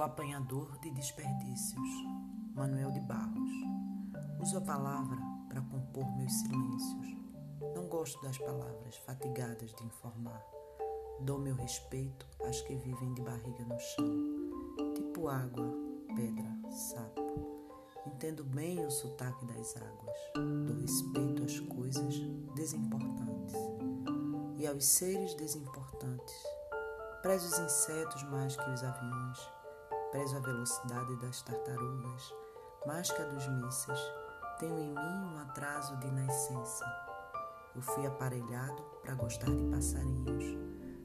O apanhador de desperdícios, Manuel de Barros. Uso a palavra para compor meus silêncios. Não gosto das palavras fatigadas de informar. Dou meu respeito às que vivem de barriga no chão, tipo água, pedra, sapo. Entendo bem o sotaque das águas. Dou respeito às coisas desimportantes e aos seres desimportantes. Prezo os insetos mais que os aviões Prezo a velocidade das tartarugas, mais que a dos mísseis. Tenho em mim um atraso de nascença. Eu fui aparelhado para gostar de passarinhos.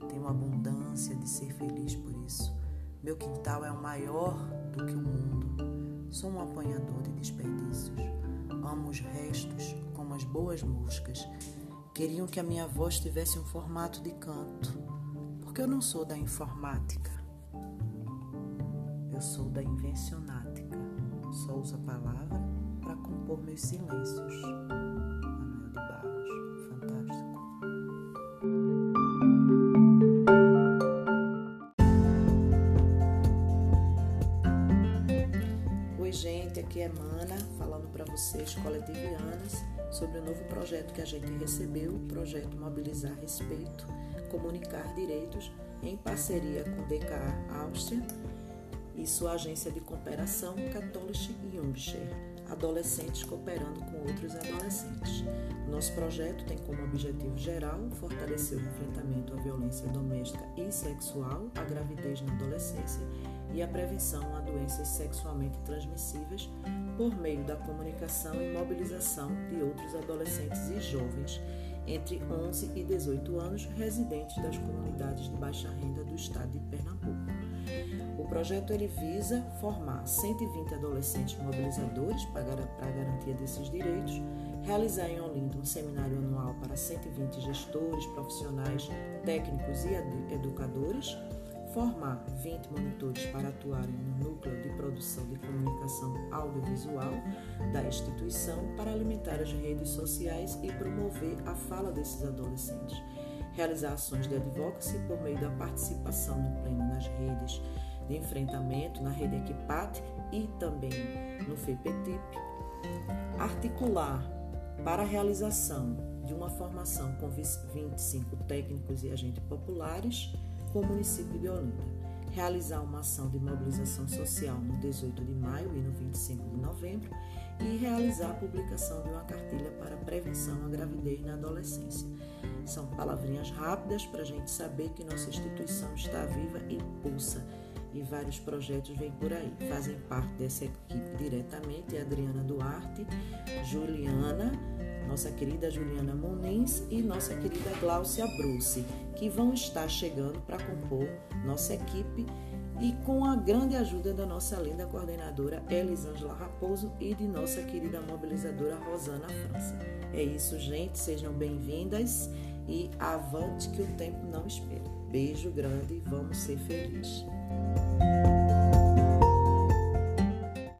Tenho abundância de ser feliz por isso. Meu quintal é o maior do que o mundo. Sou um apanhador de desperdícios. Amo os restos como as boas moscas. Queriam que a minha voz tivesse um formato de canto, porque eu não sou da informática. Eu sou da invencionática, só uso a palavra para compor meus silêncios. Manuel de Barros, fantástico. Oi, gente, aqui é Mana, falando para vocês, coletivianas, sobre o novo projeto que a gente recebeu, o projeto Mobilizar Respeito, Comunicar Direitos, em parceria com DKA Áustria e sua agência de cooperação Catholic Jungshire, adolescentes cooperando com outros adolescentes. Nosso projeto tem como objetivo geral fortalecer o enfrentamento à violência doméstica e sexual, à gravidez na adolescência e a prevenção a doenças sexualmente transmissíveis por meio da comunicação e mobilização de outros adolescentes e jovens entre 11 e 18 anos residentes das comunidades de baixa renda do estado de Pernambuco. O projeto ele visa formar 120 adolescentes mobilizadores para a garantia desses direitos, realizar em Olinda um seminário anual para 120 gestores, profissionais, técnicos e educadores, formar 20 monitores para atuarem no núcleo de produção de comunicação audiovisual da instituição para alimentar as redes sociais e promover a fala desses adolescentes, realizar ações de advocacy por meio da participação no pleno nas redes de enfrentamento na rede Equipat e também no FEPETIP, articular para a realização de uma formação com 25 técnicos e agentes populares com o município de Olinda, realizar uma ação de mobilização social no 18 de maio e no 25 de novembro e realizar a publicação de uma cartilha para prevenção à gravidez na adolescência. São palavrinhas rápidas para a gente saber que nossa instituição está viva e pulsa e vários projetos vêm por aí. Fazem parte dessa equipe diretamente Adriana Duarte, Juliana, nossa querida Juliana Muniz e nossa querida Gláucia Bruce, que vão estar chegando para compor nossa equipe e com a grande ajuda da nossa linda coordenadora Elisângela Raposo e de nossa querida mobilizadora Rosana França. É isso, gente, sejam bem-vindas e avante que o tempo não espera. Beijo grande, vamos ser felizes.